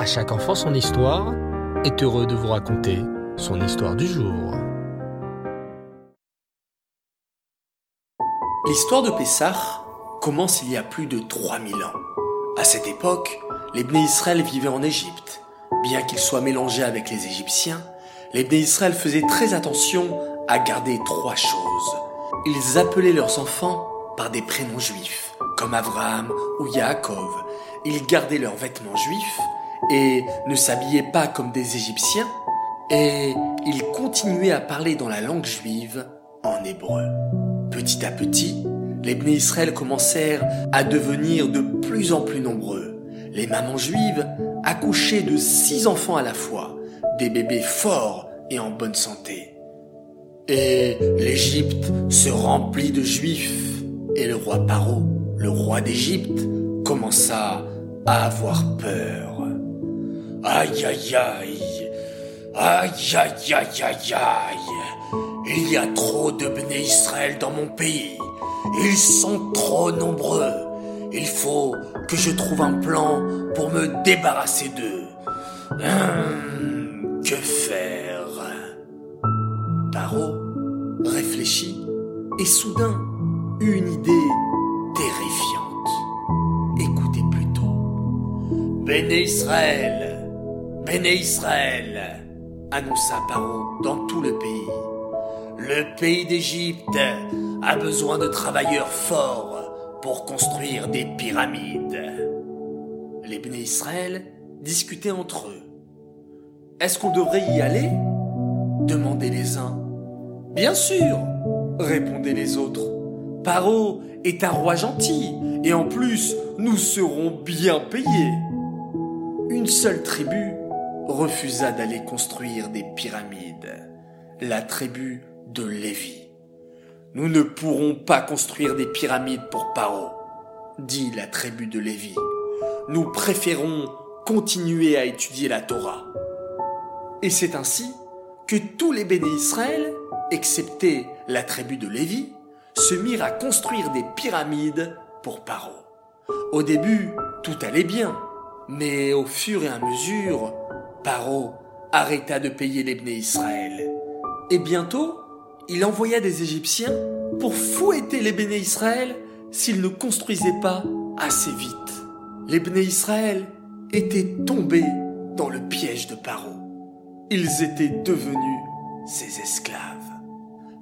À chaque enfant son histoire est heureux de vous raconter son histoire du jour. L'histoire de Pessah commence il y a plus de 3000 ans. À cette époque, les Bné Israël vivaient en Égypte. Bien qu'ils soient mélangés avec les Égyptiens, les Bné Israël faisaient très attention à garder trois choses. Ils appelaient leurs enfants par des prénoms juifs, comme Abraham ou Yaakov. Ils gardaient leurs vêtements juifs et ne s'habillaient pas comme des Égyptiens. Et ils continuaient à parler dans la langue juive en hébreu. Petit à petit, les Bné Israël commencèrent à devenir de plus en plus nombreux. Les mamans juives accouchaient de six enfants à la fois, des bébés forts et en bonne santé. Et l'Égypte se remplit de juifs, et le roi Paro, le roi d'Égypte, commença à avoir peur. Aïe aïe aïe, aïe aïe aïe aïe aïe, il y a trop de Bné Israël dans mon pays. Ils sont trop nombreux. Il faut que je trouve un plan pour me débarrasser d'eux. Hum, que faire? Paro réfléchit et soudain une idée terrifiante. Écoutez plutôt. Béné Israël, Béné Israël, annonça Paro dans tout le pays. Le pays d'Égypte a besoin de travailleurs forts pour construire des pyramides. Les Bné Israël discutaient entre eux. Est-ce qu'on devrait y aller? Demandaient les uns. Bien sûr, répondaient les autres. Paro est un roi gentil et en plus, nous serons bien payés. Une seule tribu refusa d'aller construire des pyramides. La tribu de Lévi. Nous ne pourrons pas construire des pyramides pour Paro, dit la tribu de Lévi. Nous préférons continuer à étudier la Torah. Et c'est ainsi que tous les béné Israël, excepté la tribu de Lévi, se mirent à construire des pyramides pour Paro. Au début, tout allait bien, mais au fur et à mesure, Paro arrêta de payer les Israël. Et bientôt, il envoya des Égyptiens pour fouetter les Israël s'ils ne construisaient pas assez vite. Les béné Israël étaient tombés dans le piège de Paro. Ils étaient devenus ses esclaves.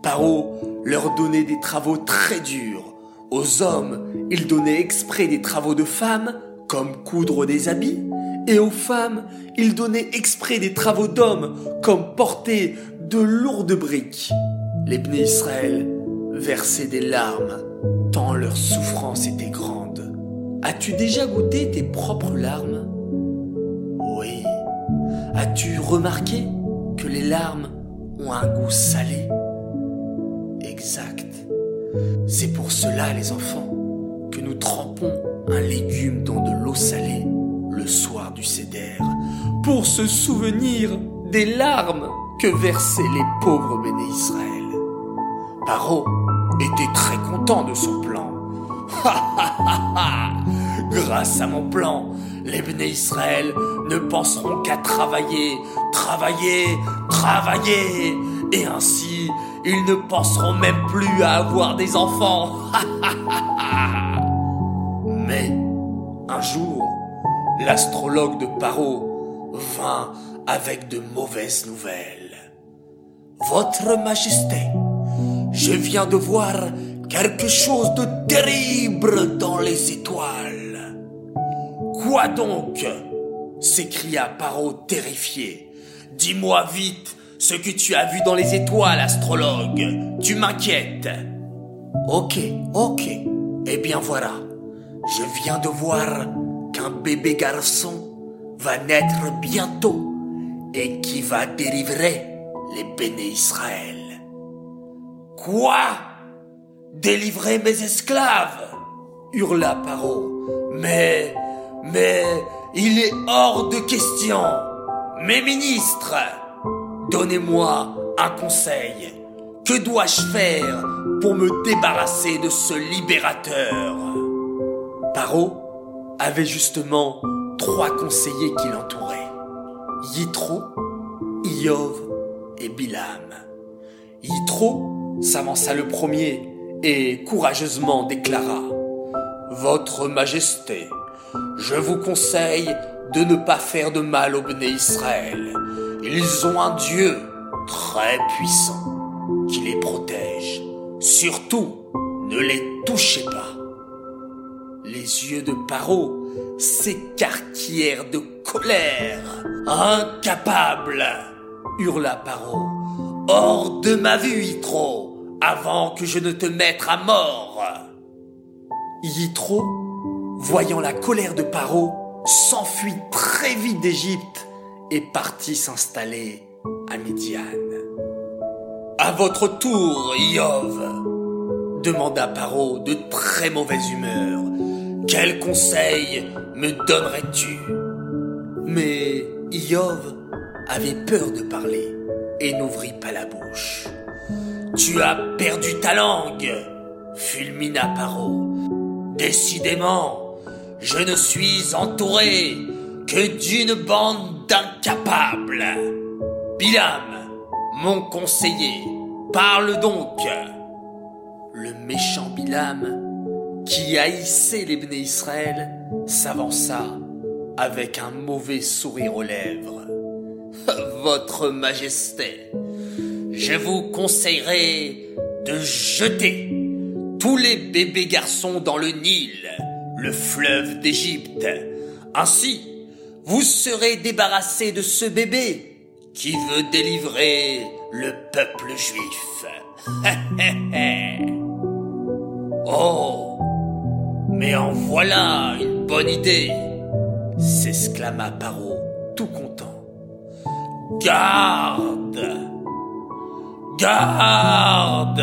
Paro leur donnait des travaux très durs. Aux hommes, il donnait exprès des travaux de femmes, comme coudre des habits, et aux femmes, il donnait exprès des travaux d'hommes, comme porter de lourdes briques. Les Bné Israël versaient des larmes, tant leur souffrance était grande. As-tu déjà goûté tes propres larmes? Oui. As-tu remarqué que les larmes ont un goût salé? Exact. C'est pour cela, les enfants, que nous trempons un légume dans de l'eau salée le soir du cédère, pour se souvenir des larmes que versaient les pauvres béné Israël. Paro était très content de son plan. Grâce à mon plan, les béné Israël ne penseront qu'à travailler, travailler, travailler, et ainsi ils ne penseront même plus à avoir des enfants. Mais un jour, l'astrologue de Paro vint avec de mauvaises nouvelles. Votre Majesté, je viens de voir quelque chose de terrible dans les étoiles. Quoi donc? s'écria Paro terrifié. Dis-moi vite ce que tu as vu dans les étoiles, astrologue. Tu m'inquiètes. Ok, ok. Eh bien voilà. Je viens de voir qu'un bébé garçon va naître bientôt et qui va délivrer les béné Israël. Quoi? Délivrer mes esclaves? hurla Paro. Mais, mais, il est hors de question. Mes ministres, donnez-moi un conseil. Que dois-je faire pour me débarrasser de ce libérateur? Paro avait justement trois conseillers qui l'entouraient. Yitro, Iov et Bilam. Yitro s'avança le premier et courageusement déclara Votre Majesté, je vous conseille de ne pas faire de mal au Béné Israël. Ils ont un Dieu très puissant qui les protège. Surtout, ne les touchez pas. Yeux de Paro s'écarquillèrent de colère. Incapable hurla Paro. Hors de ma vue, Yitro, avant que je ne te mette à mort. Yitro, voyant la colère de Paro, s'enfuit très vite d'Égypte et partit s'installer à Midian. À votre tour, Iov, demanda Paro de très mauvaise humeur. Quel conseil me donnerais-tu? Mais Iov avait peur de parler et n'ouvrit pas la bouche. Tu as perdu ta langue, fulmina Paro. Décidément, je ne suis entouré que d'une bande d'incapables. Bilam, mon conseiller, parle donc. Le méchant Bilam, qui haïssait les Israël, s'avança avec un mauvais sourire aux lèvres. Votre Majesté, je vous conseillerais de jeter tous les bébés garçons dans le Nil, le fleuve d'Égypte. Ainsi, vous serez débarrassé de ce bébé qui veut délivrer le peuple juif. oh, mais en voilà une bonne idée, s'exclama Paro, tout content. Garde Garde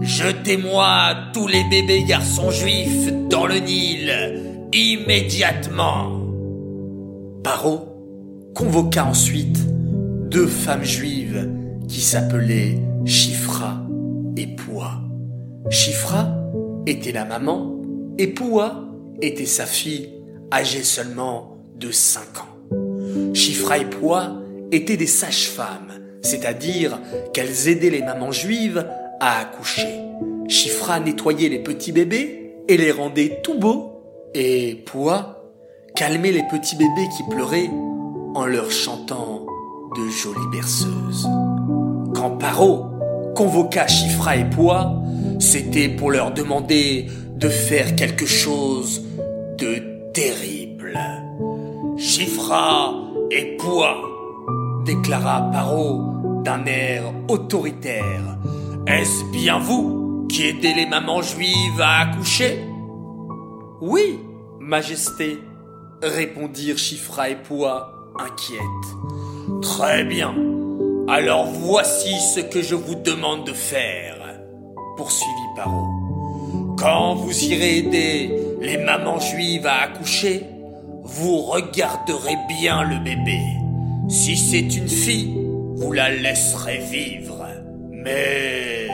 Jetez-moi tous les bébés garçons juifs dans le Nil, immédiatement Paro convoqua ensuite deux femmes juives qui s'appelaient Chifra et Poua. Chifra était la maman et Poua était sa fille âgée seulement de 5 ans. Chifra et Poua étaient des sages-femmes, c'est-à-dire qu'elles aidaient les mamans juives à accoucher. Chifra nettoyait les petits bébés et les rendait tout beaux, et Poua calmait les petits bébés qui pleuraient en leur chantant de jolies berceuses. Quand Paro convoqua Chifra et Poua, c'était pour leur demander de faire quelque chose de terrible. Chifra et Poua, déclara Paro d'un air autoritaire. Est-ce bien vous qui aidez les mamans juives à accoucher? Oui, Majesté, répondirent Chifra et Poua inquiètes. Très bien. Alors voici ce que je vous demande de faire, poursuivit Paro. Quand vous irez aider les mamans juives à accoucher, vous regarderez bien le bébé. Si c'est une fille, vous la laisserez vivre. Mais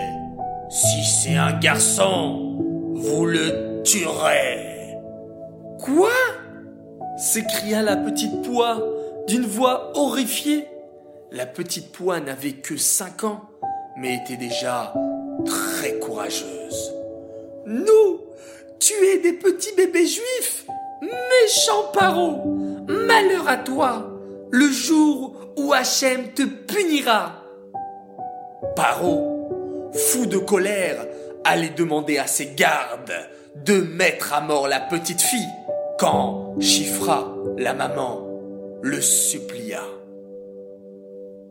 si c'est un garçon, vous le tuerez. Quoi? s'écria la petite poix d'une voix horrifiée. La petite poix n'avait que cinq ans, mais était déjà très courageuse. Nous, tuer des petits bébés juifs Méchant paro Malheur à toi Le jour où Hachem te punira Paro, fou de colère, allait demander à ses gardes de mettre à mort la petite fille quand Chifra, la maman, le supplia.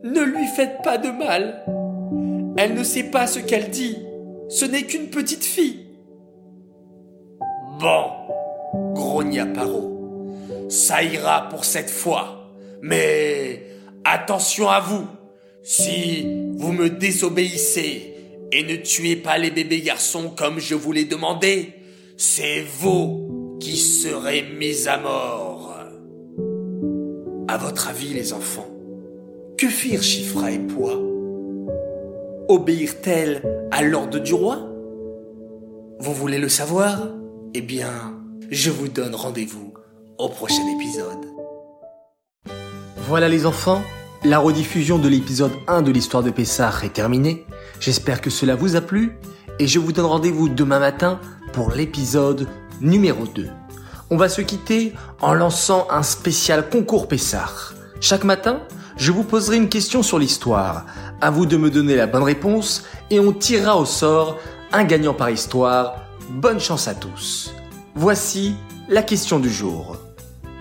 Ne lui faites pas de mal. Elle ne sait pas ce qu'elle dit. Ce n'est qu'une petite fille. Bon, grogna Paro. Ça ira pour cette fois. Mais attention à vous. Si vous me désobéissez et ne tuez pas les bébés garçons comme je vous l'ai demandé, c'est vous qui serez mis à mort. À votre avis, les enfants, que firent Chifra et Pois Obéirent-elles à l'ordre du roi? Vous voulez le savoir? Eh bien, je vous donne rendez-vous au prochain épisode. Voilà les enfants, la rediffusion de l'épisode 1 de l'histoire de Pessah est terminée. J'espère que cela vous a plu et je vous donne rendez-vous demain matin pour l'épisode numéro 2. On va se quitter en lançant un spécial concours Pessah. Chaque matin, je vous poserai une question sur l'histoire. À vous de me donner la bonne réponse et on tirera au sort un gagnant par histoire. Bonne chance à tous. Voici la question du jour.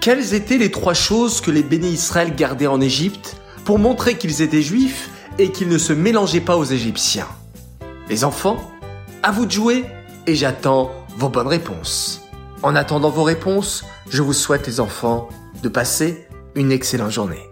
Quelles étaient les trois choses que les bénis Israël gardaient en Égypte pour montrer qu'ils étaient juifs et qu'ils ne se mélangeaient pas aux Égyptiens? Les enfants, à vous de jouer et j'attends vos bonnes réponses. En attendant vos réponses, je vous souhaite les enfants de passer une excellente journée.